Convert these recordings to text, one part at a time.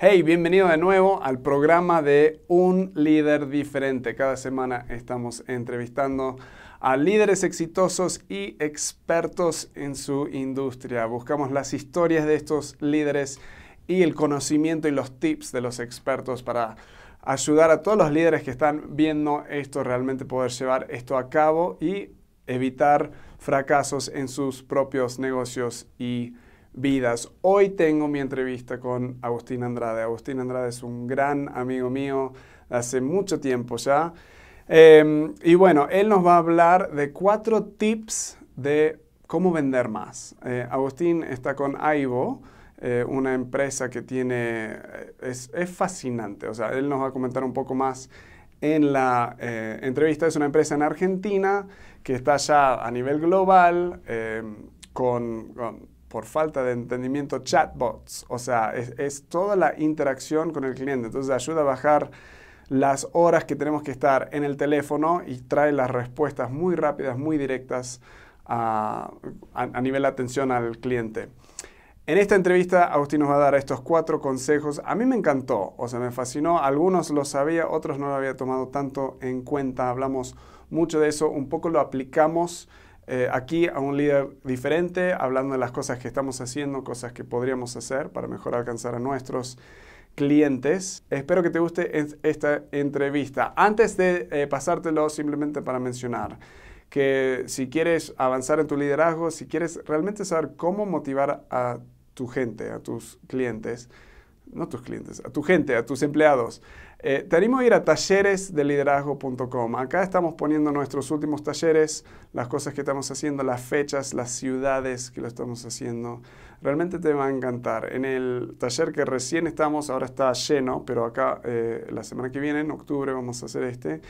Hey, bienvenido de nuevo al programa de Un líder diferente. Cada semana estamos entrevistando a líderes exitosos y expertos en su industria. Buscamos las historias de estos líderes y el conocimiento y los tips de los expertos para ayudar a todos los líderes que están viendo esto realmente poder llevar esto a cabo y evitar fracasos en sus propios negocios y vidas. Hoy tengo mi entrevista con Agustín Andrade. Agustín Andrade es un gran amigo mío hace mucho tiempo ya. Em, y bueno, él nos va a hablar de cuatro tips de cómo vender más. Eh, Agustín está con Aivo, eh, una empresa que tiene, eh, es, es, fascinante. O sea, él nos va a comentar un poco más en la entrevista. Es una empresa en Argentina que está ya a nivel global em, con por falta de entendimiento, chatbots. O sea, es, toda la interacción con el cliente. Entonces ayuda a bajar las horas que tenemos que estar en el teléfono y trae las respuestas muy rápidas, muy directas a, nivel de atención al cliente. En esta entrevista, Agustín nos va a dar estos cuatro consejos. A mí me encantó, o sea, me fascinó. Algunos lo sabía, otros no lo había tomado tanto en cuenta. Hablamos mucho de eso, un poco lo aplicamos eh, aquí a un líder diferente, hablando de las cosas que estamos haciendo, cosas que podríamos hacer para mejor alcanzar a nuestros clientes. Espero que te guste esta entrevista. Antes de eh, pasártelo, simplemente para mencionar que si quieres avanzar en tu liderazgo, si quieres realmente saber cómo motivar a tu gente, a tus clientes, no tus clientes, a tu gente, a tus empleados, eh, te animo a ir a talleresdeliderazgo.com. Acá estamos poniendo nuestros últimos talleres, las cosas que estamos haciendo, las fechas, las ciudades que lo estamos haciendo. Realmente te va a encantar. En el taller que recién estamos, ahora está lleno, pero acá eh, la semana que viene, en octubre, vamos a hacer este.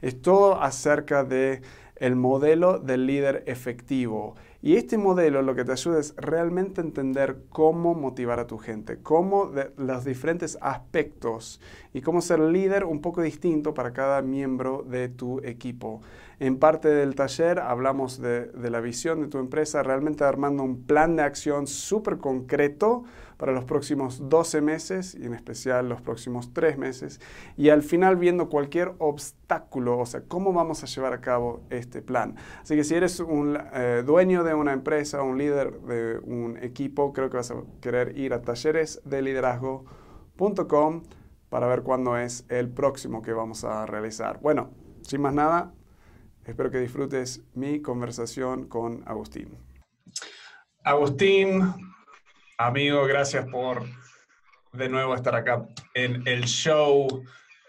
Es todo acerca de el modelo del líder efectivo. Y este modelo lo que te ayuda es realmente entender cómo motivar a tu gente, cómo los diferentes aspectos y cómo ser líder un poco distinto para cada miembro de tu equipo. En parte del taller hablamos de, de la visión de tu empresa, realmente armando un plan de acción súper concreto para los próximos 12 meses y en especial los próximos 3 meses. Y al final viendo cualquier obstáculo, o sea, cómo vamos a llevar a cabo este plan. Así que si eres un eh, dueño de una empresa, un líder de un equipo, creo que vas a querer ir a talleresdeliderazgo.com para ver cuándo es el próximo que vamos a realizar. Bueno, sin más nada, espero que disfrutes mi conversación con Agustín. Agustín, Amigo, gracias por de nuevo estar acá en el show,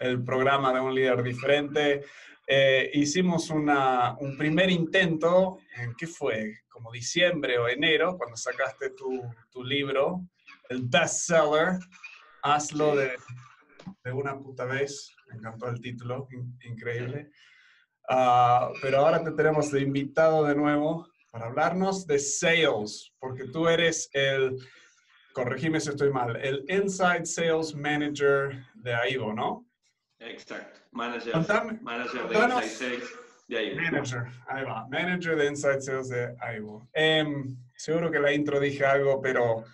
el programa de un líder diferente. Eh, hicimos una, un primer intento, ¿en qué fue? Como diciembre o enero, cuando sacaste tu, tu libro, el bestseller, Hazlo de, de, una puta vez. Me encantó el título, increíble. Uh, pero ahora te tenemos de invitado de nuevo para hablarnos de sales, porque tú eres el corregime si estoy mal, el Inside Sales Manager de AIVO, ¿no? Exacto, manager, manager de Inside Sales de AIVO. Manager, ahí va, manager de Inside Sales de AIVO. Em, seguro que la intro dije algo, pero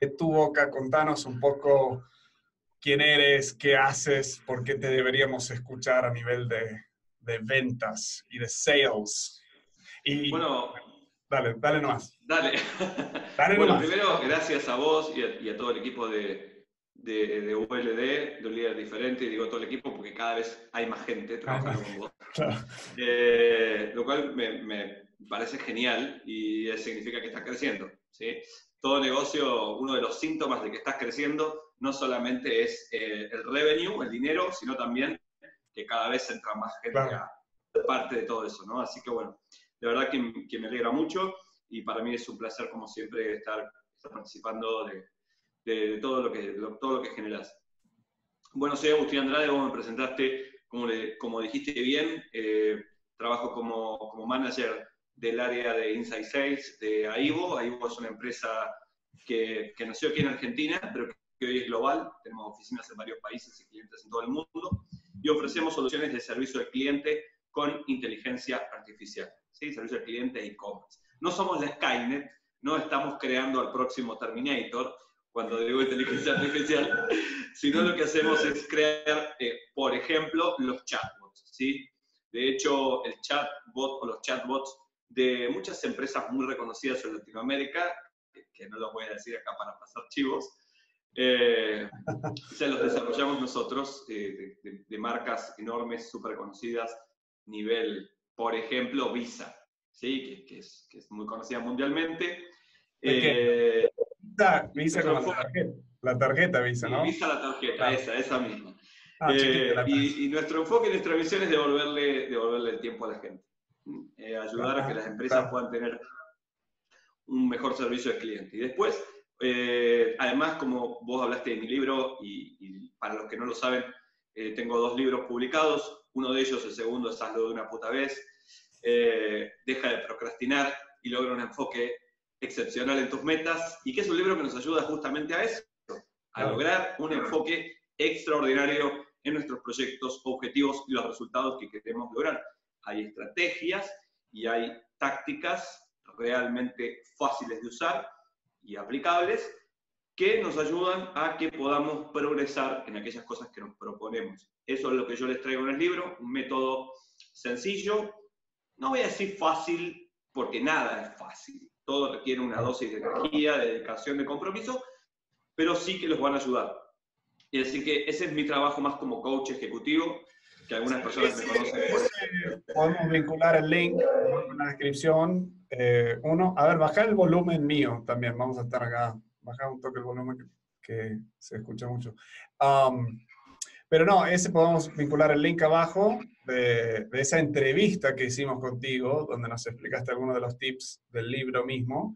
de tu boca, contanos un poco quién eres, qué haces, por qué te deberíamos escuchar a nivel de, de ventas y de sales. Y, bueno, Dale, dale nomás. Dale. dale bueno, primero, gracias a vos y a, todo el equipo de, de, de, ULD, de un líder diferente, y digo todo el equipo porque cada vez hay más gente trabajando con vos. Eh, lo cual me, me, parece genial y significa que estás creciendo. ¿sí? Todo negocio, uno de los síntomas de que estás creciendo, no solamente es eh, el revenue, el dinero, sino también que cada vez entra más gente a parte de todo eso. ¿no? Así que bueno de verdad que, me alegra mucho y para mí es un placer, como siempre, estar, participando de, todo, lo que, todo lo que generas. Bueno, soy Agustín Andrade, vos me presentaste, como, como dijiste bien, eh, trabajo como, como, manager del área de Inside Sales de AIVO. AIVO es una empresa que, que nació aquí en Argentina, pero que hoy es global. Tenemos oficinas en varios países y clientes en todo el mundo. Y ofrecemos soluciones de servicio al cliente con inteligencia artificial. ¿Sí? servicio al cliente e-commerce. No somos la Skynet, no estamos creando al próximo Terminator, cuando digo inteligencia artificial, sino lo que hacemos es crear, eh, por ejemplo, los chatbots, ¿sí? De hecho, el chatbot o los chatbots de muchas empresas muy reconocidas en Latinoamérica, que no los voy a decir acá para pasar chivos, eh, se los desarrollamos nosotros eh, de, marcas enormes, súper conocidas, nivel, por ejemplo, Visa, ¿sí? que, es, que es, muy conocida mundialmente. Eh, Visa, con la tarjeta, la tarjeta Visa, ¿no? Visa la tarjeta, esa, esa misma. Ah, eh, y, nuestro enfoque y nuestra misión es devolverle, devolverle el tiempo a la gente. ayudar a que las empresas puedan tener un mejor servicio al cliente. Y después, eh, además, como vos hablaste de mi libro, y, para los que no lo saben, eh, tengo dos libros publicados. Uno de ellos, el segundo, es Hazlo de una puta vez. Eh, deja de procrastinar y logra un enfoque excepcional en tus metas. Y que es un libro que nos ayuda justamente a eso, a lograr un enfoque extraordinario en nuestros proyectos, objetivos y los resultados que queremos lograr. Hay estrategias y hay tácticas realmente fáciles de usar y aplicables que nos ayudan a que podamos progresar en aquellas cosas que nos proponemos. Eso es lo que yo les traigo en el libro, un método sencillo, no voy a decir fácil, porque nada es fácil. Todo requiere una dosis de energía, de dedicación, de compromiso, pero sí que los van a ayudar. Y así que ese es mi trabajo más como coach ejecutivo, que algunas personas me conocen. podemos vincular el link en la descripción. Eh, uno, a ver, bajar el volumen mío también. Vamos a estar acá. Bajar un toque el volumen que, se escucha mucho. Um, pero no, ese podemos vincular el link abajo de, de, esa entrevista que hicimos contigo, donde nos explicaste algunos de los tips del libro mismo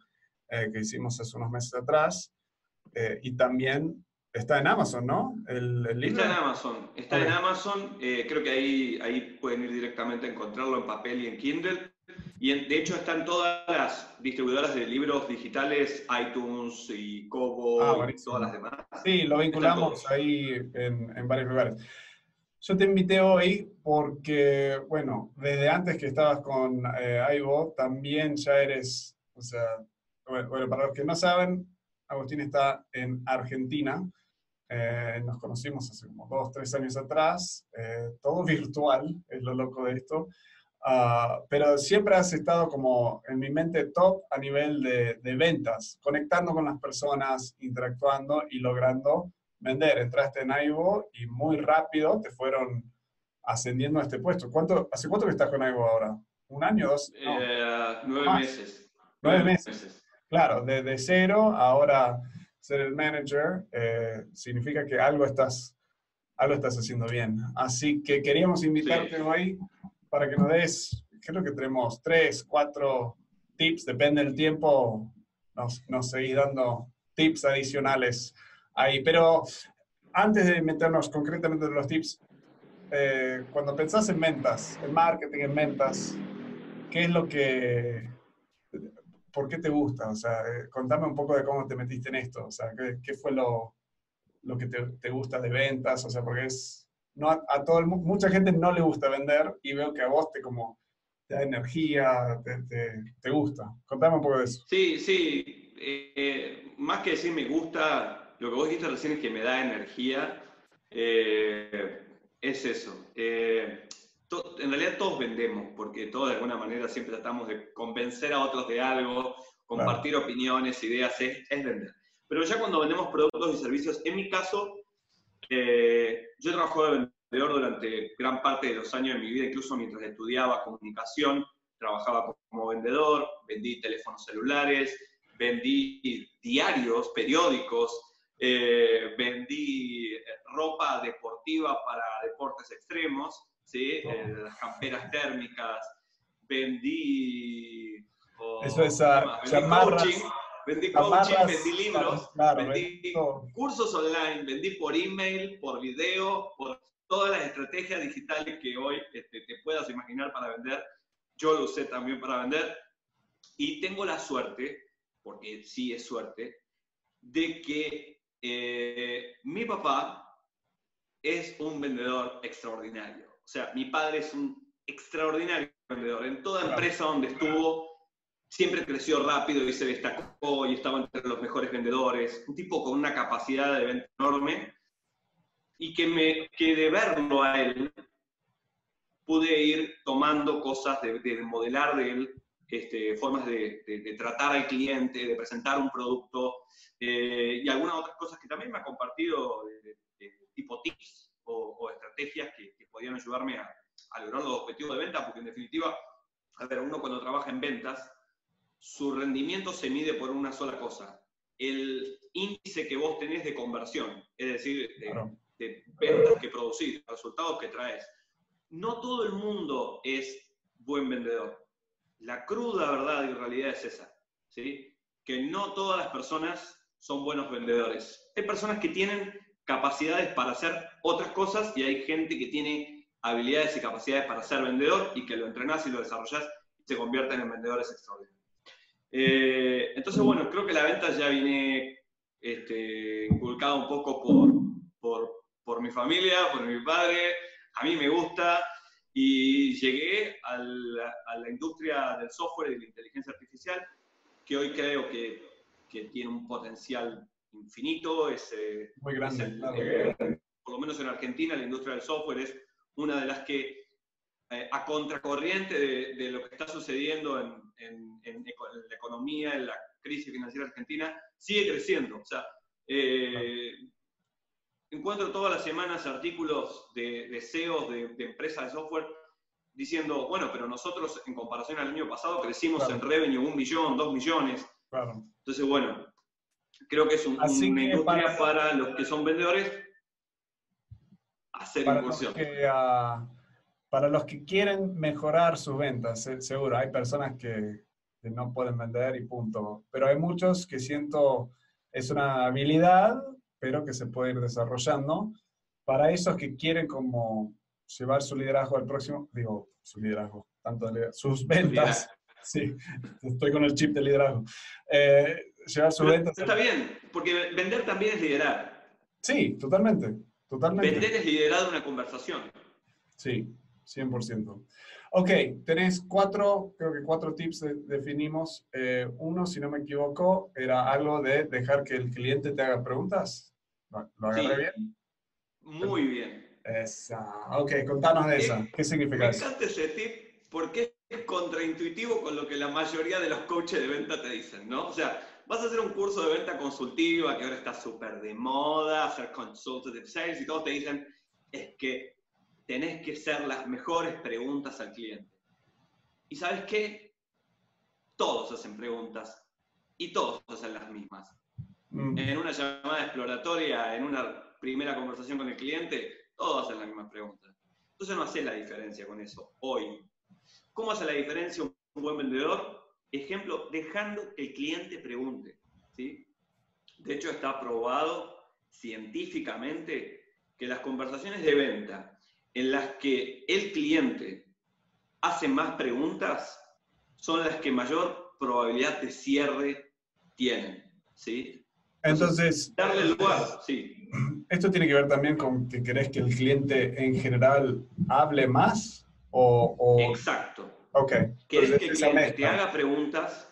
eh, que hicimos hace unos meses atrás. Eh, y también Está en Amazon, ¿no? El, libro. Está en Amazon. Está en Amazon. Eh, creo que ahí, ahí pueden ir directamente a encontrarlo en papel y en Kindle. Y de hecho están todas las distribuidoras de libros digitales, iTunes y Kobo ah, y todas las demás. Sí, lo vinculamos ahí en, en, varios lugares. Yo te invité hoy porque, bueno, desde antes que estabas con eh, Aibo, también ya eres, o sea, bueno, para los que no saben, Agustín está en Argentina. Eh, nos conocimos hace como dos, tres años atrás, eh, todo virtual, es lo loco de esto, uh, pero siempre has estado como en mi mente top a nivel de, de, ventas, conectando con las personas, interactuando y logrando vender. Entraste en Aibo y muy rápido te fueron ascendiendo a este puesto. ¿Cuánto, ¿Hace cuánto que estás con Aibo ahora? ¿Un año, dos? Eh, nueve meses. Nueve, meses. Claro, desde cero, ahora ser el manager eh, significa que algo estás, algo estás haciendo bien. Así que queríamos invitarte hoy para que nos des, creo que tenemos tres, cuatro tips, depende del tiempo, nos, nos seguís dando tips adicionales ahí. Pero antes de meternos concretamente en los tips, eh, cuando pensás en ventas, en marketing, en ventas, ¿qué es lo que ¿por qué te gusta? O sea, eh, contame un poco de cómo te metiste en esto. O sea, ¿qué, fue lo, lo que te, te, gusta de ventas? O sea, porque es, no a, todo el, mucha gente no le gusta vender y veo que a vos te como te da energía, te, te, te gusta. Contame un poco de eso. Sí, sí. Eh, más que decir me gusta, lo que vos dijiste recién es que me da energía. Eh, es eso en realidad todos vendemos, porque todos de alguna manera siempre tratamos de convencer a otros de algo, compartir opiniones, ideas, es, vender. Pero ya cuando vendemos productos y servicios, en mi caso, eh, yo he trabajado de vendedor durante gran parte de los años de mi vida, incluso mientras estudiaba comunicación, trabajaba como vendedor, vendí teléfonos celulares, vendí diarios, periódicos, eh, vendí ropa deportiva para deportes extremos, ¿sí? Eh, las camperas térmicas, vendí... Eso es a, coaching, vendí coaching, vendí libros, vendí cursos online, vendí por email, por video, por todas las estrategias digitales que hoy este, te puedas imaginar para vender. Yo lo usé también para vender. Y tengo la suerte, porque sí es suerte, de que eh, mi papá es un vendedor extraordinario. O sea, mi padre es un extraordinario vendedor. En toda empresa donde estuvo, siempre creció rápido y se destacó y estaba entre los mejores vendedores. Un tipo con una capacidad de venta enorme. y que, me, que de verlo a él pude ir tomando cosas, de, modelar de él, este, formas de, tratar al cliente, de presentar un producto eh, y algunas otras cosas que también me ha compartido de, tipo tips o, estrategias que, podían ayudarme a, a, lograr los objetivos de venta, porque en definitiva, a ver, uno cuando trabaja en ventas, su rendimiento se mide por una sola cosa, el índice que vos tenés de conversión, es decir, de, ventas que producís, resultados que traes. No todo el mundo es buen vendedor. La cruda verdad y realidad es esa, ¿sí? que no todas las personas son buenos vendedores. Hay personas que tienen capacidades para hacer otras cosas y hay gente que tiene habilidades y capacidades para ser vendedor y que lo entrenás y lo desarrollás y se convierten en vendedores extraordinarios. Eh, entonces, bueno, creo que la venta ya viene este, inculcada un poco por, por, por, mi familia, por mi padre. A mí me gusta y llegué a la, a la industria del software y de la inteligencia artificial, que hoy creo que, que tiene un potencial infinito. Es, eh, Muy grande. Eh, por lo menos en Argentina, la industria del software es una de las que eh, a contracorriente de, lo que está sucediendo en, la economía, en la crisis financiera argentina, sigue creciendo. O sea, eh, encuentro todas las semanas artículos de, de CEOs de, empresas de software diciendo, bueno, pero nosotros en comparación al año pasado crecimos en revenue un millón, dos millones. Entonces, bueno, creo que es un, una industria para, los que son vendedores hacer incursión. Ah, para los que quieren mejorar sus ventas, seguro, hay personas que, no pueden vender y punto. Pero hay muchos que siento es una habilidad, pero que se puede ir desarrollando. Para esos que quieren como llevar su liderazgo al próximo, digo, su liderazgo, tanto sus ventas. Sí, estoy con el chip de liderazgo. Eh, llevar sus ventas. Está bien, porque vender también es liderar. Sí, totalmente, totalmente. Vender es liderar una conversación. Sí, 100%. Ok, tenés cuatro, creo que cuatro tips definimos. Eh, uno, si no me equivoco, era algo de dejar que el cliente te haga preguntas. ¿Lo, agarré bien? Muy bien. Esa. Ok, contanos de esa. ¿Qué significa me eso? Me ese tip porque es contraintuitivo con lo que la mayoría de los coaches de venta te dicen, ¿no? O sea, vas a hacer un curso de venta consultiva que ahora está súper de moda, hacer consultative sales y todos te dicen, es que tenés que hacer las mejores preguntas al cliente. ¿Y sabes qué? Todos hacen preguntas y todos hacen las mismas. Mm. En una llamada exploratoria, en una primera conversación con el cliente, todos hacen las mismas preguntas. Entonces no hace la diferencia con eso hoy. ¿Cómo hace la diferencia un buen vendedor? Ejemplo, dejando que el cliente pregunte. ¿sí? De hecho, está probado científicamente que las conversaciones de venta en las que el cliente hace más preguntas son las que mayor probabilidad de cierre tienen. ¿sí? Entonces, darle lugar, sí. ¿Esto tiene que ver también con que querés que el cliente en general hable más? O, Exacto. Ok. ¿Querés que el cliente te haga preguntas?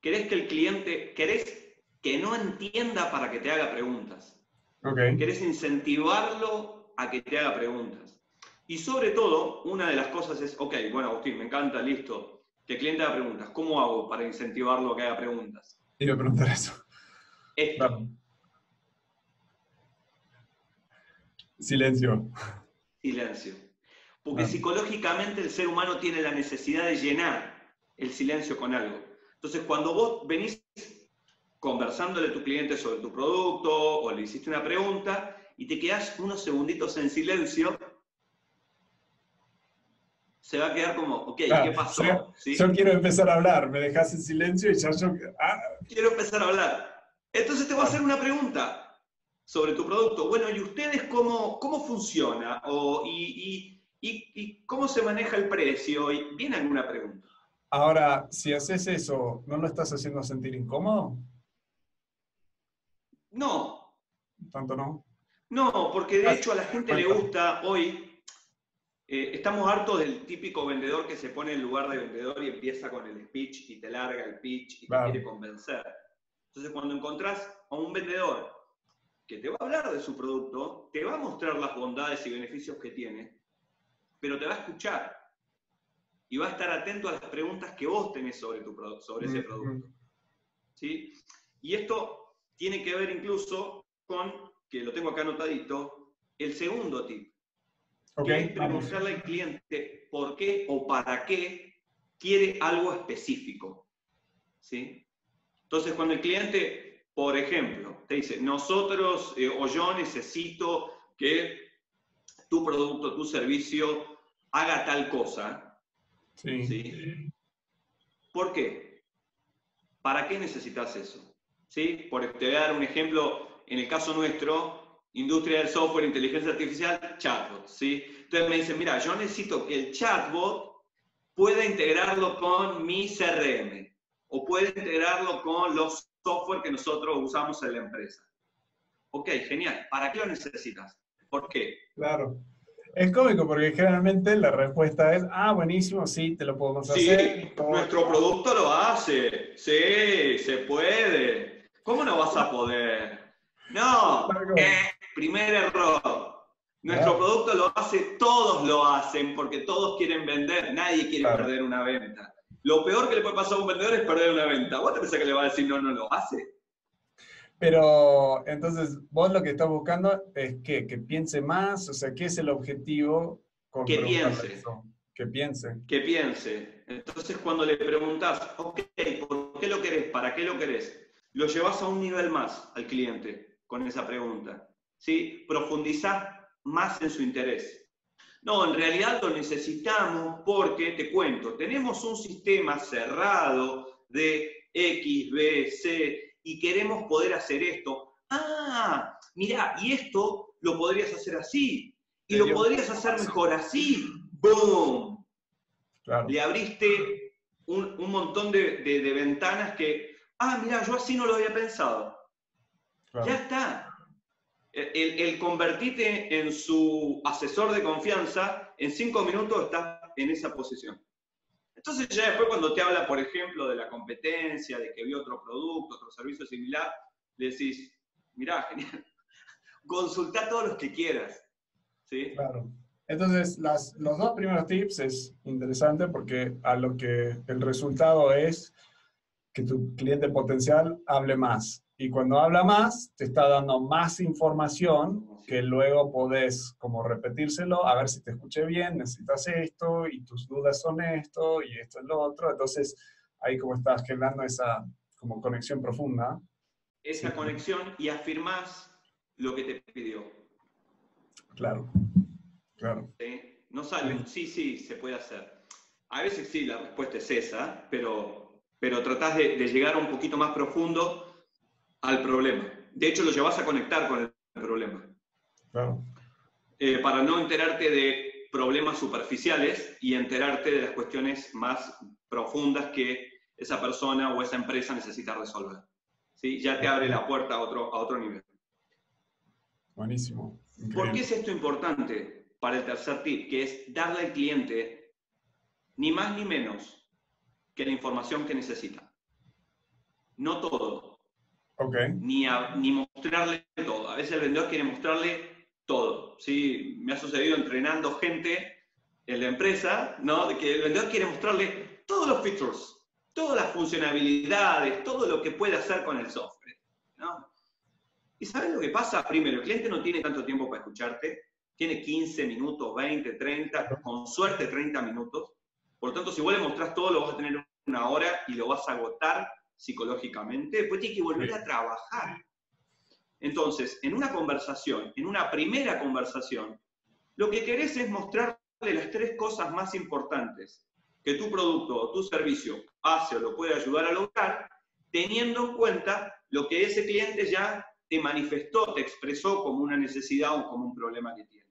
¿Querés que el cliente, querés que no entienda para que te haga preguntas? Okay. ¿Querés incentivarlo a que te haga preguntas. Y sobre todo, una de las cosas es, ok, bueno, Agustín, me encanta, listo, que el cliente haga preguntas. ¿Cómo hago para incentivarlo a que haga preguntas? Iba a preguntar eso. Esto. Silencio. Silencio. Porque psicológicamente el ser humano tiene la necesidad de llenar el silencio con algo. Entonces, cuando vos venís conversándole a tu cliente sobre tu producto o le hiciste una pregunta, y te quedas unos segunditos en silencio, se va a quedar como, ok, ¿qué pasó? Yo, quiero empezar a hablar, me dejas en silencio y ya yo... Ah. Quiero empezar a hablar. Entonces te voy a hacer una pregunta sobre tu producto. Bueno, ¿y ustedes cómo, cómo funciona? O, y, y, y, cómo se maneja el precio? Y, ¿Viene alguna pregunta? Ahora, si haces eso, ¿no lo estás haciendo sentir incómodo? No. ¿Tanto no? No, porque de hecho a la gente le gusta hoy, eh, estamos hartos del típico vendedor que se pone en lugar de vendedor y empieza con el speech y te larga el pitch y te quiere convencer. Entonces cuando encontrás a un vendedor que te va a hablar de su producto, te va a mostrar las bondades y beneficios que tiene, pero te va a escuchar y va a estar atento a las preguntas que vos tenés sobre, tu, sobre ese producto. ¿Sí? Y esto tiene que ver incluso con, que lo tengo acá anotadito, el segundo tip. Okay, preguntarle al cliente por qué o para qué quiere algo específico. ¿Sí? Entonces, cuando el cliente, por ejemplo, te dice, nosotros eh, o yo necesito que tu producto, tu servicio haga tal cosa. Sí. ¿Por qué? ¿Para qué necesitas eso? ¿Sí? Por, te voy a dar un ejemplo, en el caso nuestro, industria del software, inteligencia artificial, chatbot. ¿sí? Entonces me dicen, mira, yo necesito que el chatbot pueda integrarlo con mi CRM o puede integrarlo con los software que nosotros usamos en la empresa. Ok, genial. ¿Para qué lo necesitas? ¿Por qué? Claro. Es cómico porque generalmente la respuesta es, ah, buenísimo, sí, te lo podemos hacer. Sí, nuestro producto lo hace. Sí, se puede. ¿Cómo no vas a poder? No, eh, primer error. Nuestro producto lo hace, todos lo hacen porque todos quieren vender, nadie quiere perder una venta. Lo peor que le puede pasar a un vendedor es perder una venta. ¿Vos te pensás que le va a decir no, no lo hace? Pero entonces, vos lo que estás buscando es que, que piense más, o sea, ¿qué es el objetivo? que piense. Que piense. Que piense. Entonces, cuando le preguntas, ok, ¿por qué lo querés? ¿Para qué lo querés? Lo llevas a un nivel más al cliente con esa pregunta. ¿sí? Profundizás más en su interés. No, en realidad lo necesitamos porque, te cuento, tenemos un sistema cerrado de X, B, C y queremos poder hacer esto. Ah, mira, y esto lo podrías hacer así y lo podrías hacer mejor así. ¡Boom! Le abriste un, montón de, ventanas que, ah, mira, yo así no lo había pensado. Ya está el, convertirte en su asesor de confianza, en cinco minutos estás en esa posición. Entonces ya después cuando te habla, por ejemplo, de la competencia, de que vio otro producto, otro servicio similar, le decís, mirá, genial, consulta todos los que quieras. ¿Sí? Claro. Entonces, las, los dos primeros tips es interesante porque a lo que el resultado es que tu cliente potencial hable más. Y cuando habla más, te está dando más información que luego podés como repetírselo, a ver si te escuché bien, necesitas esto y tus dudas son esto y esto es lo otro. Entonces, ahí como estás generando esa como conexión profunda. Esa conexión y afirmás lo que te pidió. Claro, claro. No sale, sí, sí, se puede hacer. A veces sí, la respuesta es esa, pero, pero tratás de, de llegar un poquito más profundo al problema. De hecho, lo llevas a conectar con el problema. Eh, para no enterarte de problemas superficiales y enterarte de las cuestiones más profundas que esa persona o esa empresa necesita resolver. ¿Sí? Ya te abre la puerta a otro, a otro nivel. Buenísimo. ¿Por qué es esto importante para el tercer tip? Que es darle al cliente ni más ni menos que la información que necesita. No todo, ni, ni mostrarle todo. A veces el vendedor quiere mostrarle todo. ¿sí? Me ha sucedido entrenando gente en la empresa, ¿no? De que el vendedor quiere mostrarle todos los features, todas las funcionalidades, todo lo que puede hacer con el software. ¿no? ¿Y sabes lo que pasa? Primero, el cliente no tiene tanto tiempo para escucharte, tiene 15 minutos, 20, 30, con suerte 30 minutos. Por lo tanto, si vos le mostrás todo, lo vas a tener una hora y lo vas a agotar psicológicamente, después tiene que volver a trabajar. Entonces, en una conversación, en una primera conversación, lo que querés es mostrarle las tres cosas más importantes que tu producto o tu servicio hace o lo puede ayudar a lograr, teniendo en cuenta lo que ese cliente ya te manifestó, te expresó como una necesidad o como un problema que tiene.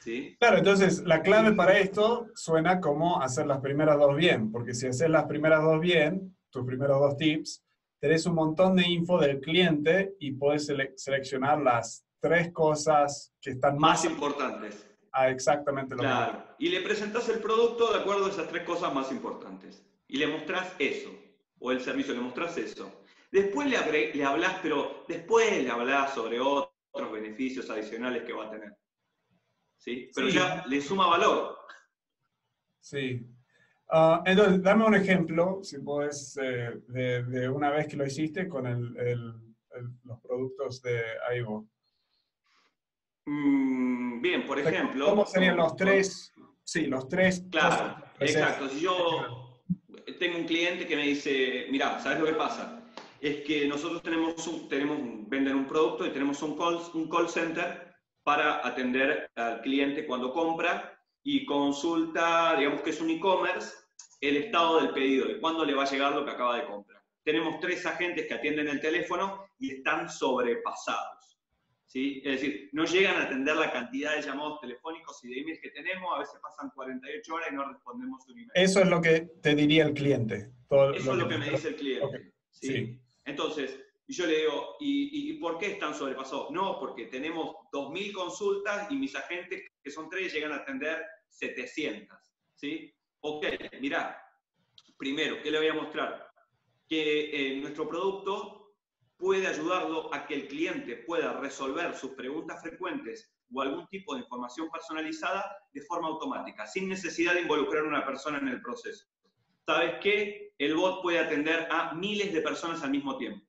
¿Sí? Claro, entonces la clave para esto suena como hacer las primeras dos bien, porque si haces las primeras dos bien, tus primeros dos tips, tenés un montón de info del cliente y puedes seleccionar las tres cosas que están más, importantes. A exactamente lo claro. Y le presentas el producto de acuerdo a esas tres cosas más importantes. Y le mostrás eso, o el servicio, le mostrás eso. Después le, le hablas, pero después le hablas sobre otros beneficios adicionales que va a tener. ¿Sí? Pero ya le suma valor. Sí. Ah, entonces, dame un ejemplo, si puedes, eh, de, una vez que lo hiciste con los productos de Aibo. Mm, bien, por ejemplo. ¿Cómo serían los tres? Sí, los tres. Claro, exacto. Si yo tengo un cliente que me dice, mira, ¿sabes lo que pasa? Es que nosotros tenemos, un, tenemos vender un producto y tenemos un call, un call center para atender al cliente cuando compra y consulta, digamos que es un e-commerce, el estado del pedido, de cuándo le va a llegar lo que acaba de comprar. Tenemos tres agentes que atienden el teléfono y están sobrepasados. ¿sí? Es decir, no llegan a atender la cantidad de llamados telefónicos y de emails que tenemos, a veces pasan 48 horas y no respondemos un email. Eso es lo que te diría el cliente. Eso es lo que, me dice el cliente. ¿sí? Entonces, yo le digo, ¿y, ¿y, por qué están sobrepasados? No, porque tenemos 2.000 consultas y mis agentes, que son tres, llegan a atender 700, ¿sí? Ok, mira, primero, ¿qué le voy a mostrar? Que eh, nuestro producto puede ayudarlo a que el cliente pueda resolver sus preguntas frecuentes o algún tipo de información personalizada de forma automática, sin necesidad de involucrar a una persona en el proceso. ¿Sabes qué? El bot puede atender a miles de personas al mismo tiempo.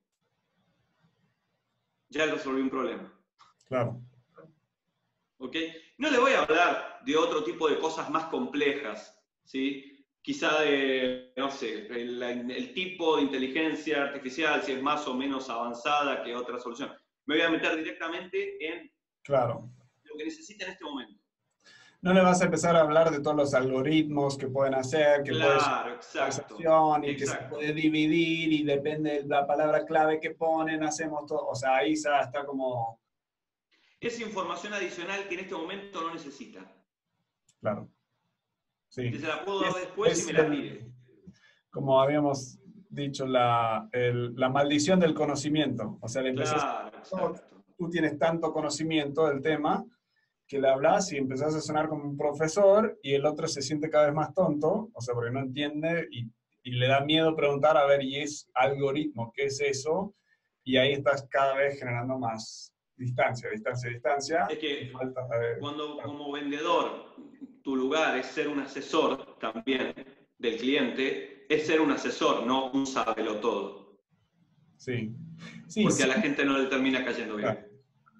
Ya resolvió un problema. Claro. ¿Ok? No le voy a hablar de otro tipo de cosas más complejas, ¿sí? Quizá de, no sé, el, tipo de inteligencia artificial, si es más o menos avanzada que otra solución. Me voy a meter directamente en claro. lo que necesita en este momento. No le vas a empezar a hablar de todos los algoritmos que pueden hacer, que claro, exacto, y que se puede dividir y depende de la palabra clave que ponen, hacemos todo. O sea, ahí está como es información adicional que en este momento no necesita. Claro. Sí. Que se la puedo dar después y me la pide. Como habíamos dicho, la, maldición del conocimiento. O sea, le claro, tú tienes tanto conocimiento del tema que le hablas y empezás a sonar como un profesor y el otro se siente cada vez más tonto, o sea, porque no entiende y, y le da miedo preguntar, a ver, ¿y es algoritmo? ¿Qué es eso? Y ahí estás cada vez generando más, distancia, distancia, distancia. Es que cuando como vendedor tu lugar es ser un asesor también del cliente, es ser un asesor, no un sábelo todo. Sí. sí Porque a la gente no le termina cayendo bien.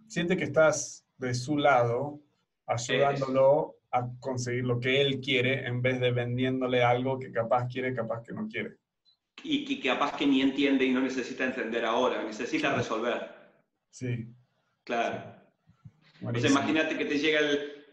Siente que estás de su lado, ayudándolo a conseguir lo que él quiere en vez de vendiéndole algo que capaz quiere, capaz que no quiere. Y que capaz que ni entiende y no necesita entender ahora, necesita resolver. Sí. Claro. Entonces imagínate que te llega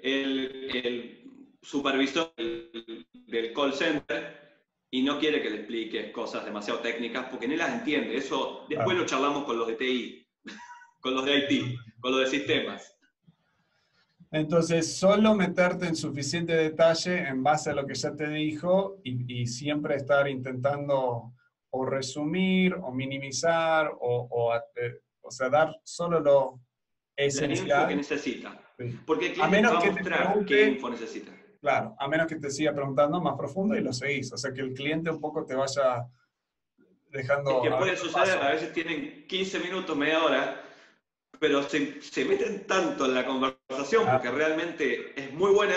el, supervisor del, call center y no quiere que le expliques cosas demasiado técnicas porque ni las entiende. Eso después lo charlamos con los de TI, con los de IT, con los de sistemas. Entonces, solo meterte en suficiente detalle en base a lo que ya te dijo y, siempre estar intentando o resumir o minimizar o, eh, o sea, dar solo lo, esencial. que necesita. Porque el cliente a menos va a mostrar qué info necesita. Claro, a menos que te siga preguntando más profundo y lo seguís. O sea, que el cliente un poco te vaya dejando... Es que puede suceder, a veces tienen 15 minutos, media hora, pero se, se meten tanto en la conversación, porque realmente es muy buena,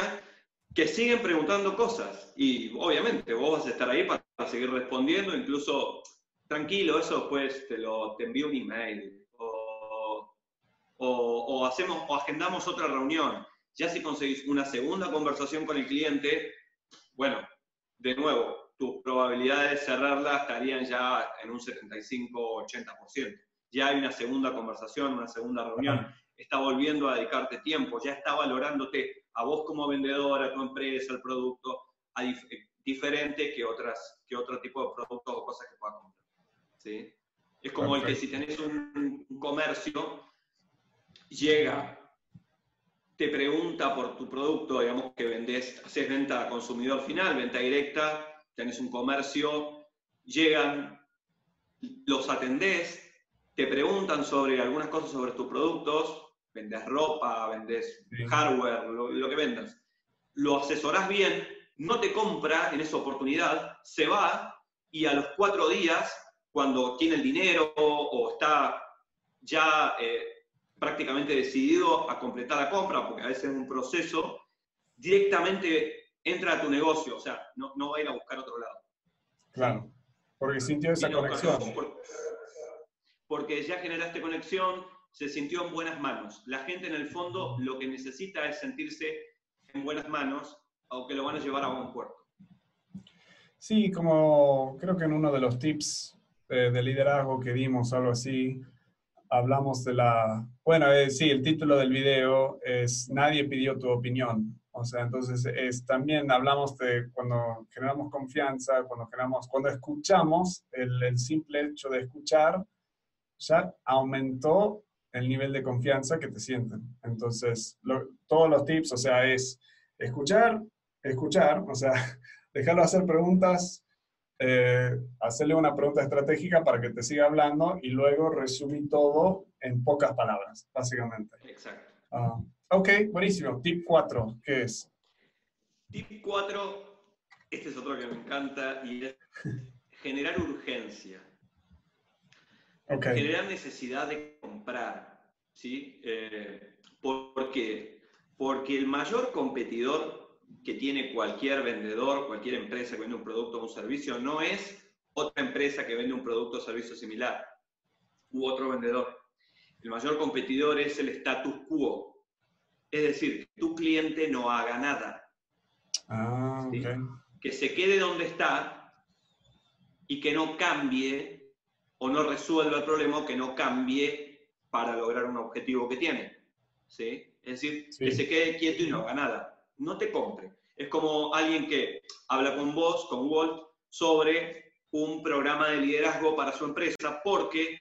que siguen preguntando cosas. Y obviamente vos vas a estar ahí para, seguir respondiendo, incluso tranquilo, eso después te, lo, te envío un email o, hacemos, o agendamos otra reunión. Ya si conseguís una segunda conversación con el cliente, bueno, de nuevo, tus probabilidades de cerrarla estarían ya en un 75-80%. Ya hay una segunda conversación, una segunda reunión, está volviendo a dedicarte tiempo, ya está valorándote a vos como vendedor, a tu empresa, el producto, diferente que, otras, que otro tipo de productos o cosas que puedas comprar. ¿sí? Es como el que si tenés un comercio, llega, te pregunta por tu producto, digamos que vendés, haces venta a consumidor final, venta directa, tenés un comercio, llegan, los atendés, te preguntan sobre algunas cosas sobre tus productos, vendes ropa, vendes hardware, lo, que vendas, lo asesorás bien, no te compra en esa oportunidad, se va y a los cuatro días cuando tiene el dinero o está ya eh, prácticamente decidido a completar la compra, porque a veces es un proceso, directamente entra a tu negocio, o sea, no, no va a ir a buscar otro lado. Claro, porque sintió esa conexión. Porque ya generaste conexión, se sintió en buenas manos. La gente en el fondo lo que necesita es sentirse en buenas manos, aunque lo van a llevar a buen puerto. Sí, como creo que en uno de los tips eh, de liderazgo que dimos, algo así, hablamos de la, bueno, eh, sí, el título del video es Nadie pidió tu opinión. O sea, entonces es, también hablamos de cuando generamos confianza, cuando generamos, cuando escuchamos, el, el simple hecho de escuchar ya aumentó el nivel de confianza que te sienten. Entonces, todos los tips, o sea, es escuchar, escuchar, o sea, dejarlo hacer preguntas, eh, hacerle una pregunta estratégica para que te siga hablando y luego resumir todo en pocas palabras, básicamente. Exacto. Ah, ok, buenísimo. Tip 4, ¿qué es? Tip 4, este es otro que me encanta y es generar urgencia. Generar necesidad de comprar. ¿sí? Eh, ¿Por qué? Porque el mayor competidor que tiene cualquier vendedor, cualquier empresa que vende un producto o un servicio, no es otra empresa que vende un producto o servicio similar u otro vendedor. El mayor competidor es el status quo. Es decir, que tu cliente no haga nada. Ah, Que se quede donde está y que no cambie o no resuelva el problema o que no cambie para lograr un objetivo que tiene. ¿sí? Es decir, que se quede quieto y no haga nada no te compre. Es como alguien que habla con vos, con Walt, sobre un programa de liderazgo para su empresa porque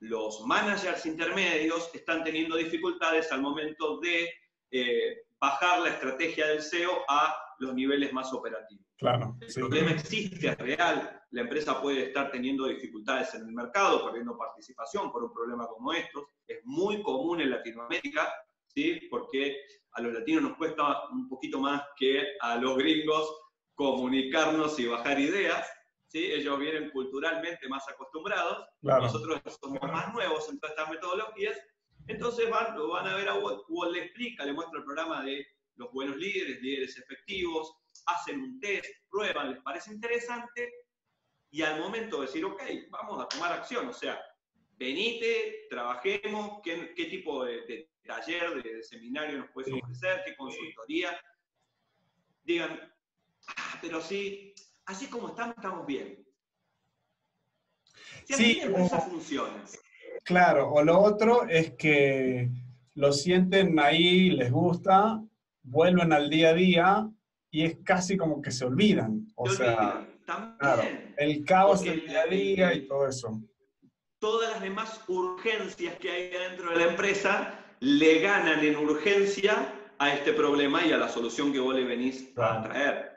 los managers intermedios están teniendo dificultades al momento de eh, bajar la estrategia del SEO a los niveles más operativos. Claro, el problema existe, es real. La empresa puede estar teniendo dificultades en el mercado, perdiendo participación por un problema como estos. Es muy común en Latinoamérica, ¿sí? porque a los latinos nos cuesta un poquito más que a los gringos comunicarnos y bajar ideas. ¿sí? Ellos vienen culturalmente más acostumbrados, nosotros somos más nuevos en todas estas metodologías. Entonces van, lo van a ver a Walt, le explica, le muestra el programa de los buenos líderes, líderes efectivos, hacen un test, prueban, les parece interesante, y al momento de decir, ok, vamos a tomar acción, o sea, venite, trabajemos, qué, qué tipo de, taller, de, seminario nos puedes ofrecer, qué consultoría. Digan, ah, pero sí, así como estamos, estamos bien. sí, funciona. Claro, o lo otro es que lo sienten ahí, les gusta, vuelven al día a día y es casi como que se olvidan. O sea, el caos del día a día y todo eso todas las demás urgencias que hay dentro de la empresa le ganan en urgencia a este problema y a la solución que vos le venís a traer.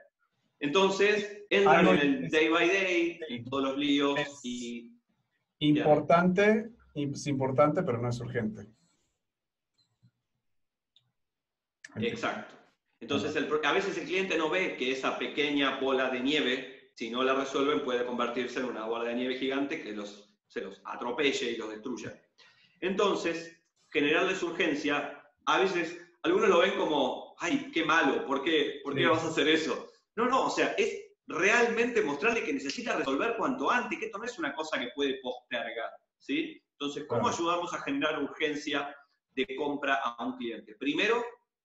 Entonces, entran en el day by day, y todos los líos y... Importante, es importante, pero no es urgente. Exacto. Entonces, a veces el cliente no ve que esa pequeña bola de nieve, si no la resuelven, puede convertirse en una bola de nieve gigante que los se los atropelle y los destruya. Entonces, generarles urgencia, a veces algunos lo ven como, ay, qué malo, ¿por qué, ¿Por qué vas a hacer eso? No, no, o sea, es realmente mostrarle que necesita resolver cuanto antes, que esto no es una cosa que puede postergar, ¿sí? Entonces, ¿cómo ayudamos a generar urgencia de compra a un cliente? Primero,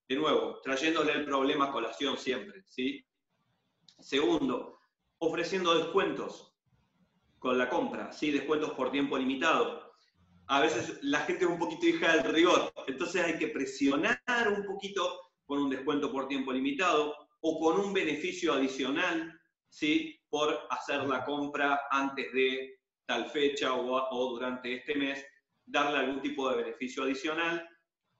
de nuevo, trayéndole el problema a colación siempre, ¿sí? Segundo, ofreciendo descuentos con la compra, ¿sí? descuentos por tiempo limitado. A veces la gente es un poquito hija del rigor, entonces hay que presionar un poquito con un descuento por tiempo limitado o con un beneficio adicional, ¿sí? por hacer la compra antes de tal fecha o, durante este mes, darle algún tipo de beneficio adicional,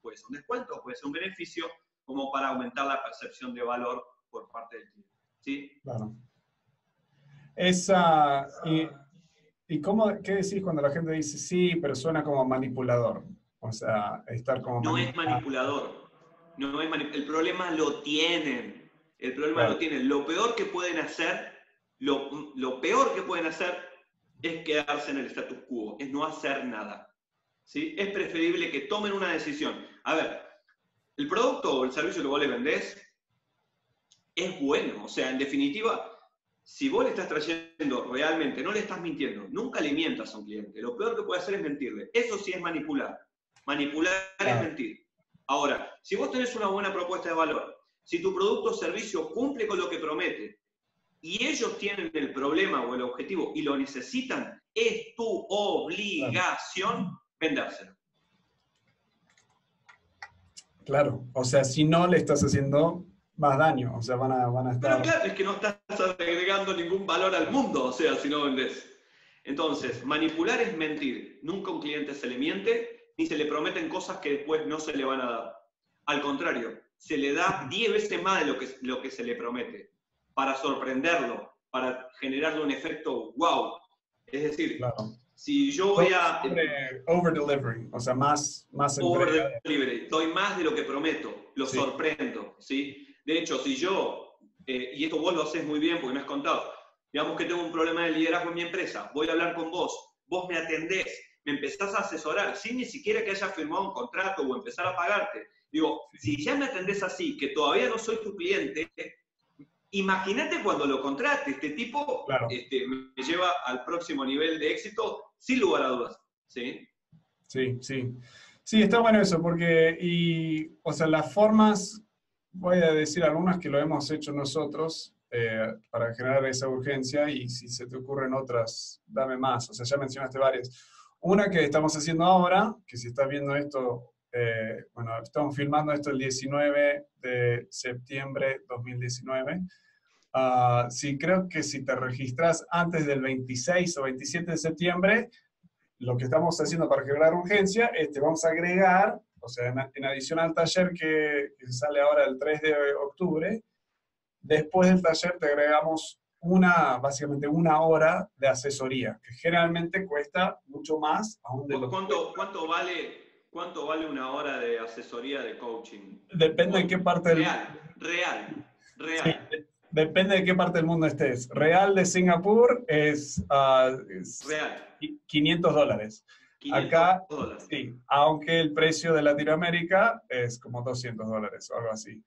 puede ser un descuento, puede ser un beneficio, como para aumentar la percepción de valor por parte del cliente. ¿sí? Claro. Esa, ¿Y cómo, qué decís cuando la gente dice sí, pero suena como manipulador? O sea, estar como... No es manipulador. No es el problema lo tienen. El problema lo tienen. Lo peor que pueden hacer, lo, lo peor que pueden hacer es quedarse en el status quo, es no hacer nada. ¿sí? Es preferible que tomen una decisión. A ver, el producto o el servicio que vos le vendés es bueno. O sea, en definitiva, si vos le estás trayendo realmente, no le estás mintiendo, nunca le mientas a un cliente. Lo peor que puede hacer es mentirle. Eso sí es manipular. Manipular es mentir. Ahora, si vos tenés una buena propuesta de valor, si tu producto o servicio cumple con lo que promete y ellos tienen el problema o el objetivo y lo necesitan, es tu obligación vendérselo. Claro, o sea, si no le estás haciendo más daño, o sea, van a, van a estar... Pero claro, es que no estás agregando ningún valor al mundo, o sea, si no vendes. Entonces, manipular es mentir. Nunca a un cliente se le miente, ni se le prometen cosas que después no se le van a dar. Al contrario, se le da 10 veces más de lo que, lo que se le promete, para sorprenderlo, para generarle un efecto wow. Es decir, si yo voy a... Over delivery, o sea, más... más over delivery, doy más de lo que prometo, lo sorprendo, ¿sí? De hecho, si yo, eh, y esto vos lo haces muy bien porque me has contado, digamos que tengo un problema de liderazgo en mi empresa, voy a hablar con vos, vos me atendés, me empezás a asesorar, sin ni siquiera que haya firmado un contrato o empezar a pagarte. Digo, si ya me atendés así, que todavía no soy tu cliente, imagínate cuando lo contrate. Este tipo este, me lleva al próximo nivel de éxito, sin lugar a dudas. ¿sí? Sí, sí. Sí, está bueno eso, porque, y, o sea, las formas, voy a decir algunas que lo hemos hecho nosotros eh, para generar esa urgencia, y si se te ocurren otras, dame más. O sea, ya mencionaste varias. Una que estamos haciendo ahora, que si estás viendo esto, eh, bueno, estamos filmando esto el 19 de septiembre 2019. Uh, sí, creo que si te registras antes del 26 o 27 de septiembre, lo que estamos haciendo para generar urgencia es te vamos a agregar, o sea, en, adición al taller que, sale ahora el 3 de octubre, después del taller te agregamos una, básicamente una hora de asesoría, que generalmente cuesta mucho más aún de lo ¿Cuánto, ¿Cuánto vale ¿Cuánto vale una hora de asesoría de coaching? Depende de qué parte del Real, real, real. depende de qué parte del mundo estés. Real de Singapur es, uh, real. 500 dólares. 500 Acá, dólares. sí, aunque el precio de Latinoamérica es como 200 dólares o algo así.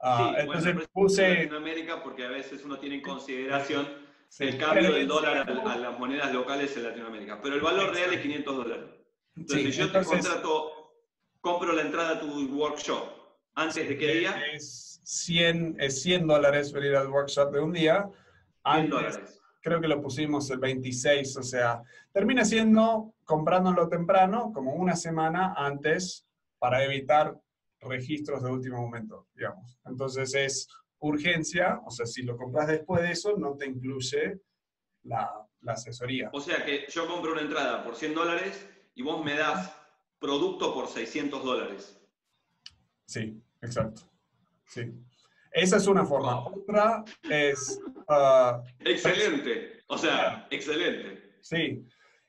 Uh, entonces puse... Latinoamérica porque a veces uno tiene en consideración el cambio del dólar a, las monedas locales en Latinoamérica. Pero el valor real es 500 dólares. Entonces, si yo te contrato, compro la entrada a tu workshop, ¿antes de qué día? Es 100, es 100 dólares venir al workshop de un día. Antes, creo que lo pusimos el 26, o sea, termina siendo comprándolo temprano, como una semana antes, para evitar registros de último momento, digamos. Entonces es urgencia, o sea, si lo compras después de eso, no te incluye la, la asesoría. O sea que yo compro una entrada por 100 dólares y vos me das producto por 600 dólares. Sí, exacto. Sí. Esa es una forma. Otra es... Ah, excelente. O sea, excelente. Sí.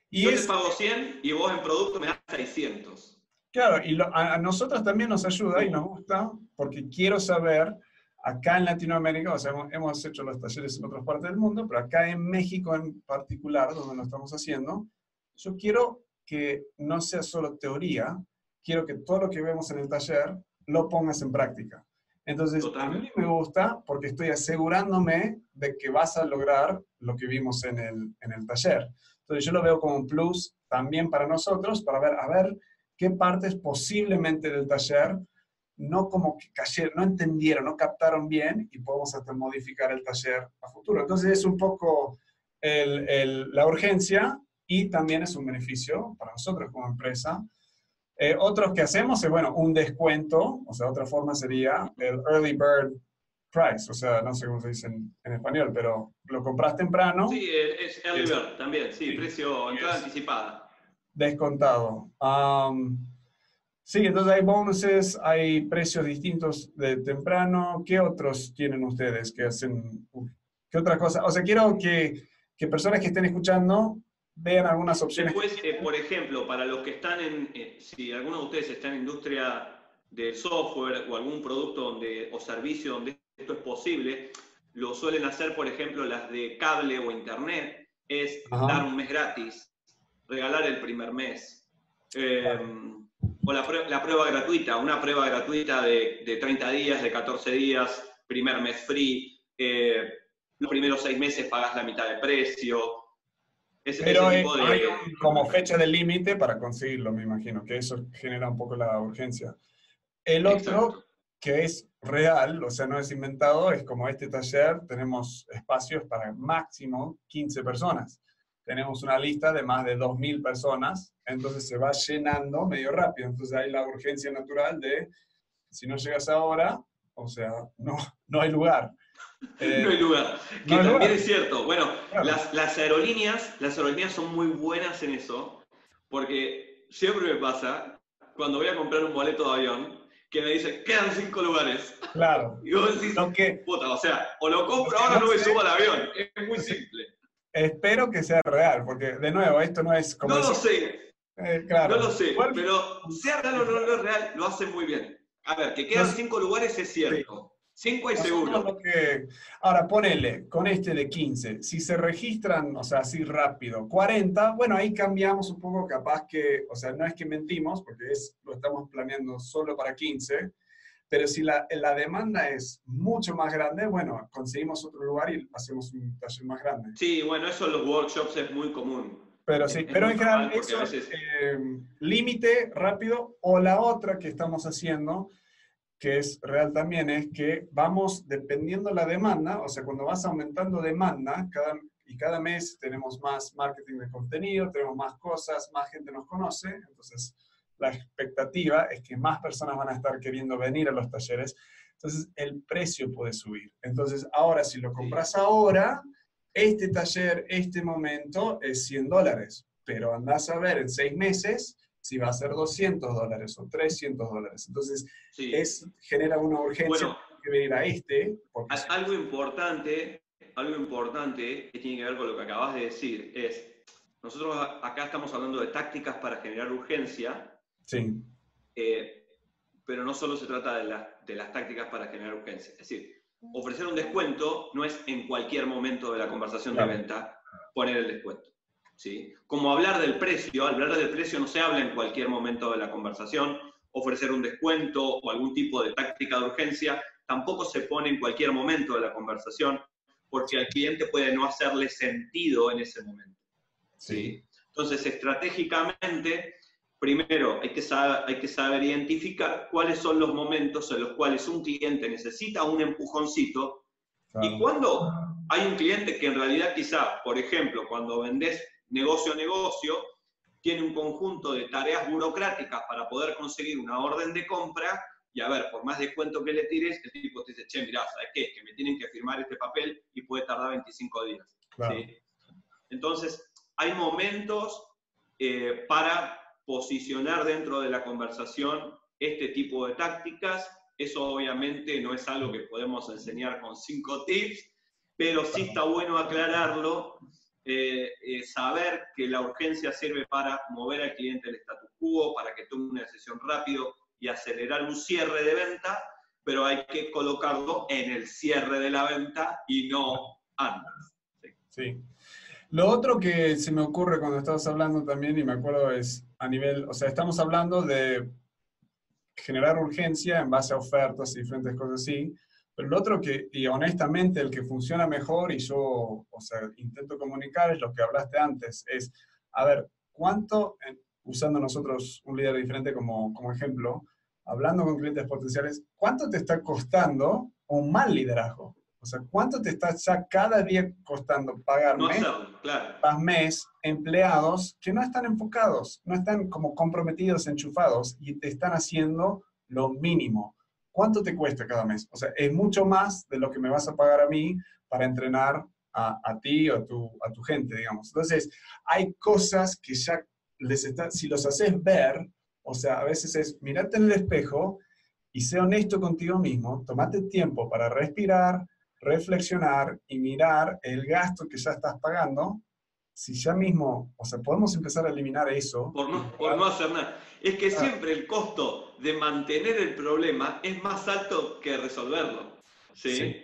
Y Yo te pago 100 y vos en producto me das 600. Claro, y a, nosotros también nos ayuda y nos gusta porque quiero saber, acá en Latinoamérica, o sea, hemos, hemos hecho los talleres en otras partes del mundo, pero acá en México en particular, donde lo estamos haciendo, yo quiero que no sea solo teoría, quiero que todo lo que vemos en el taller lo pongas en práctica. Entonces, a mí me gusta porque estoy asegurándome de que vas a lograr lo que vimos en el, en el taller. Entonces, yo lo veo como un plus también para nosotros, para ver, a ver, qué partes posiblemente del taller no como que cayeron, no entendieron, no captaron bien y podemos hasta modificar el taller a futuro. Entonces, es un poco el, el, la urgencia y también es un beneficio para nosotros como empresa. Eh, otros que hacemos es, bueno, un descuento, o sea, otra forma sería el early bird price, o sea, no sé cómo se dice en, español, pero lo compras temprano. Sí, es early bird también, sí, precio, entrada anticipada. Descontado. sí, entonces hay bonuses, hay precios distintos de temprano. ¿Qué otros tienen ustedes que hacen? ¿Qué otra cosa? O sea, quiero que, que personas que estén escuchando vean algunas opciones. Después, eh, por ejemplo, para los que están en, eh, si alguno de ustedes está en industria de software o algún producto donde, o servicio donde esto es posible, lo suelen hacer, por ejemplo, las de cable o internet. es dar un mes gratis, regalar el primer mes. Eh, o la, prueba gratuita, una prueba gratuita de, 30 días, de 14 días, primer mes free, eh, los primeros seis meses pagas la mitad de precio. Pero hay como fecha de límite para conseguirlo, me imagino, que eso genera un poco la urgencia. El otro, que es real, o sea, no es inventado, es como este taller, tenemos espacios para máximo 15 personas. Tenemos una lista de más de 2.000 personas, entonces se va llenando medio rápido. Entonces hay la urgencia natural de, si no llegas ahora, o sea, no, no hay lugar. No hay lugar. Que también es cierto. Bueno, las, las, aerolíneas, las aerolíneas son muy buenas en eso, porque siempre me pasa, cuando voy a comprar un boleto de avión, que me dice, quedan cinco lugares. Claro. Y vos decís, puta, o sea, o lo compro ahora o no me subo al avión. Es muy simple. Espero que sea real, porque de nuevo, esto no es como... No lo sé. Eh, claro. No lo sé, pero sea real o no, no real, lo hacen muy bien. A ver, que quedan cinco lugares es cierto. Cinco y seguro. Ahora, ponele con este de 15. Si se registran, o sea, así rápido, 40, bueno, ahí cambiamos un poco, capaz que, o sea, no es que mentimos, porque es, lo estamos planeando solo para 15, pero si la, la demanda es mucho más grande, bueno, conseguimos otro lugar y hacemos un taller más grande. Sí, bueno, eso en los workshops es muy común. Pero sí, pero en general, eso es eh, límite rápido o la otra que estamos haciendo que es real también, es que vamos dependiendo la demanda, o sea, cuando vas aumentando demanda, cada, y cada mes tenemos más marketing de contenido, tenemos más cosas, más gente nos conoce, entonces la expectativa es que más personas van a estar queriendo venir a los talleres, entonces el precio puede subir. Entonces, ahora si lo compras ahora, este taller, este momento es 100 dólares, pero andás a ver en seis meses si va a ser 200 dólares o 300 dólares. Entonces, es, genera una urgencia que venir a este. Algo importante, algo importante que tiene que ver con lo que acabas de decir es, nosotros acá estamos hablando de tácticas para generar urgencia. Sí. Eh, pero no solo se trata de, de las tácticas para generar urgencia. Es decir, ofrecer un descuento no es en cualquier momento de la conversación de venta poner el descuento. Como hablar del precio, hablar del precio no se habla en cualquier momento de la conversación, ofrecer un descuento o algún tipo de táctica de urgencia tampoco se pone en cualquier momento de la conversación porque al cliente puede no hacerle sentido en ese momento. ¿sí? Entonces, estratégicamente, primero hay que, saber, hay que saber identificar cuáles son los momentos en los cuales un cliente necesita un empujoncito y cuando hay un cliente que en realidad quizá, por ejemplo, cuando vendes negocio a negocio, tiene un conjunto de tareas burocráticas para poder conseguir una orden de compra y a ver, por más descuento que le tires, el tipo te dice, che, mirá, ¿sabes qué? Que me tienen que firmar este papel y puede tardar 25 días. Entonces, hay momentos eh, para posicionar dentro de la conversación este tipo de tácticas. Eso obviamente no es algo que podemos enseñar con cinco tips, pero sí está bueno aclararlo eh, eh, saber que la urgencia sirve para mover al cliente el status quo, para que tome una decisión rápido y acelerar un cierre de venta, pero hay que colocarlo en el cierre de la venta y no antes. Sí. Lo otro que se me ocurre cuando estabas hablando también, y me acuerdo, es a nivel, o sea, estamos hablando de generar urgencia en base a ofertas y diferentes cosas así, pero el otro que, y honestamente, el que funciona mejor y yo, o sea, intento comunicar es lo que hablaste antes, es, a ver, ¿cuánto, usando nosotros un líder diferente como, como ejemplo, hablando con clientes potenciales, ¿cuánto te está costando un mal liderazgo? O sea, ¿cuánto te está ya cada día costando pagar mes, claro. mes empleados que no están enfocados, no están como comprometidos, enchufados y te están haciendo lo mínimo? ¿Cuánto te cuesta cada mes? O sea, es mucho más de lo que me vas a pagar a mí para entrenar a, a ti o a tu, a tu gente, digamos. Entonces, hay cosas que ya les está, si los haces ver, o sea, a veces es mirarte en el espejo y sé honesto contigo mismo, tomate tiempo para respirar, reflexionar y mirar el gasto que ya estás pagando si ya mismo, o sea, podemos empezar a eliminar eso. Por no, por no hacer nada. Es que siempre el costo de mantener el problema es más alto que resolverlo. ¿sí?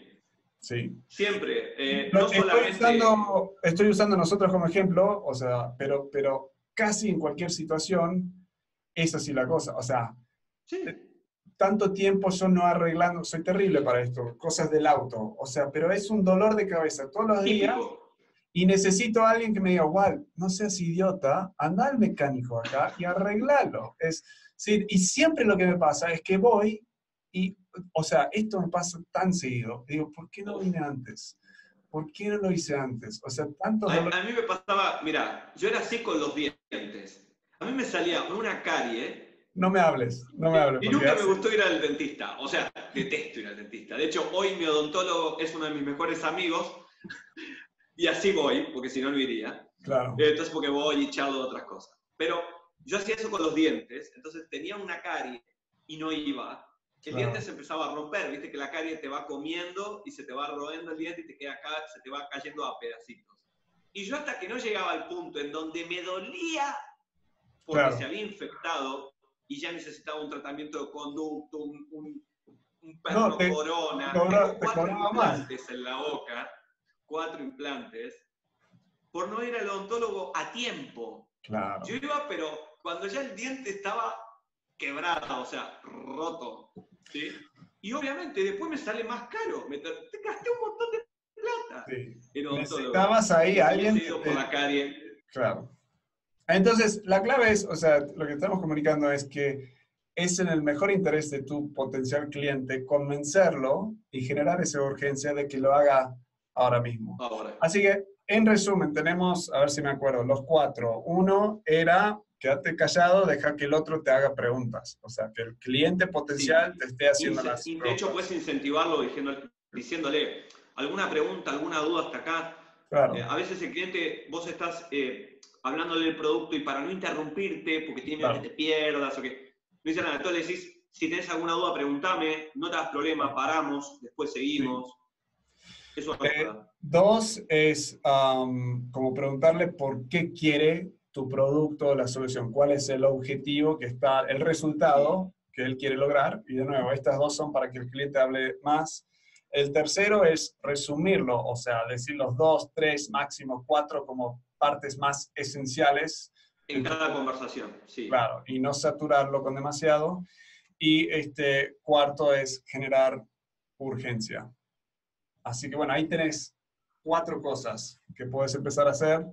Sí. Siempre. Eh, no estoy, usando, estoy, usando, nosotros como ejemplo, o sea, pero, pero casi en cualquier situación es así la cosa. O sea, tanto tiempo yo no arreglando, soy terrible para esto, cosas del auto. O sea, pero es un dolor de cabeza todos los días. Y necesito a alguien que me diga, igual, no seas idiota, anda al mecánico acá y arreglalo. Es, sí, y siempre lo que me pasa es que voy y, o sea, esto me pasa tan seguido. Digo, ¿por qué no vine antes? ¿Por qué no lo hice antes? O sea, tanto... A, a mí me pasaba, mira, yo era así con los dientes. A mí me salía una carie. No me hables, no me hables. Y nunca me gustó ir al dentista. O sea, detesto ir al dentista. De hecho, hoy mi odontólogo es uno de mis mejores amigos y así voy, porque si no, no iría. Claro. Entonces, porque voy y charlo de otras cosas. Pero yo hacía eso con los dientes, entonces tenía una carie y no iba. El diente se empezaba a romper, viste que la carie te va comiendo y se te va roendo el diente y te queda acá, se te va cayendo a pedacitos. Y yo hasta que no llegaba al punto en donde me dolía porque se había infectado y ya necesitaba un tratamiento de conducto, un, un, perro corona, cuatro implantes en la boca cuatro implantes por no ir al odontólogo a tiempo. Claro. Yo iba, pero cuando ya el diente estaba quebrado, o sea, roto. ¿sí? Y obviamente después me sale más caro. Me te gasté un montón de plata. Sí. Necesitabas ahí a alguien. por la carie. Claro. Entonces, la clave es, o sea, lo que estamos comunicando es que es en el mejor interés de tu potencial cliente convencerlo y generar esa urgencia de que lo haga ahora mismo. Así que, en resumen, tenemos, a ver si me acuerdo, los cuatro. Uno era, quédate callado, deja que el otro te haga preguntas. O sea, que el cliente potencial te esté haciendo las y De hecho, puedes incentivarlo diciéndole alguna pregunta, alguna duda hasta acá. Eh, a veces el cliente, vos estás eh, hablándole del producto y para no interrumpirte, porque tiene miedo que te pierdas o que... No dice nada, entonces le decís, si tenés alguna duda, pregúntame, no te das problema, paramos, después seguimos. Eh, dos es como preguntarle por qué quiere tu producto la solución, cuál es el objetivo que está, el resultado que él quiere lograr. Y de nuevo, estas dos son para que el cliente hable más. El tercero es resumirlo, o sea, decir los dos, tres, máximo cuatro como partes más esenciales. En cada conversación, sí. Claro, y no saturarlo con demasiado. Y este cuarto es generar urgencia. Así que bueno, ahí tenés cuatro cosas que puedes empezar a hacer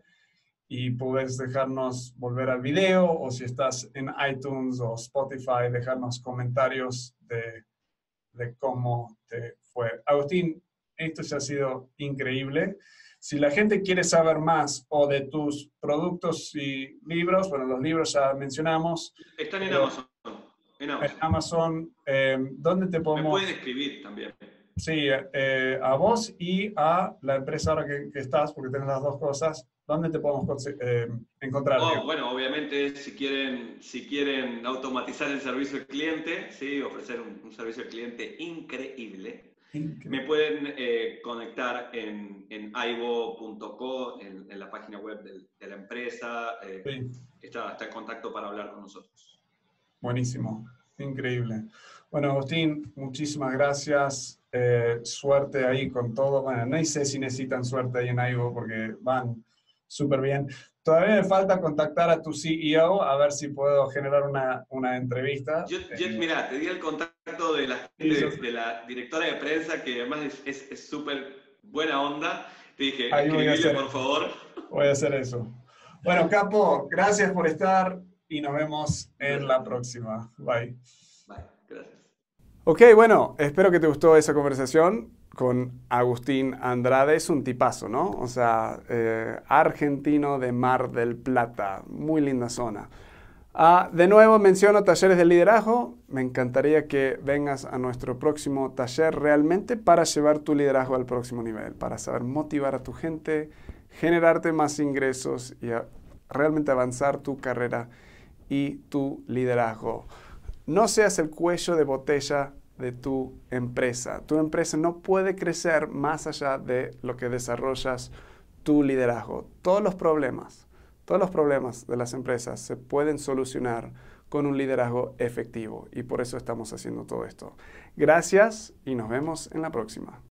y puedes dejarnos volver al video o si estás en iTunes o Spotify, dejarnos comentarios de, de cómo te fue. Agustín, esto ya ha sido increíble. Si la gente quiere saber más o de tus productos y libros, bueno, los libros ya mencionamos. Están en Amazon. En Amazon. Eh, ¿Dónde te podemos...? Me pueden escribir también. Sí, eh, a vos y a la empresa ahora que, estás, porque tienes las dos cosas, ¿dónde te podemos eh, encontrar? Oh, bueno, obviamente si quieren, si quieren automatizar el servicio al cliente, ¿sí? ofrecer un, servicio al cliente increíble, me pueden eh, conectar en, en aibo.co, en, la página web de, la empresa. está, está en contacto para hablar con nosotros. Buenísimo, increíble. Bueno, Agustín, muchísimas gracias. Eh, suerte ahí con todo. Bueno, no sé si necesitan suerte ahí en Aigo porque van súper bien. Todavía me falta contactar a tu CEO a ver si puedo generar una, una entrevista. Yo, eh, mira, te di el contacto de la, de, la directora de prensa que además es súper buena onda. Te dije, escribile por favor. Voy a hacer eso. Bueno, Capo, gracias por estar y nos vemos en la próxima. Bye. Ok, bueno, espero que te gustó esa conversación con Agustín Andrade. Es un tipazo, ¿no? O sea, eh, argentino de Mar del Plata. Muy linda zona. Ah, de nuevo menciono talleres de liderazgo. Me encantaría que vengas a nuestro próximo taller realmente para llevar tu liderazgo al próximo nivel, para saber motivar a tu gente, generarte más ingresos y realmente avanzar tu carrera y tu liderazgo. No seas el cuello de botella de tu empresa. Tu empresa no puede crecer más allá de lo que desarrollas tu liderazgo. Todos los problemas, todos los problemas de las empresas se pueden solucionar con un liderazgo efectivo y por eso estamos haciendo todo esto. Gracias y nos vemos en la próxima.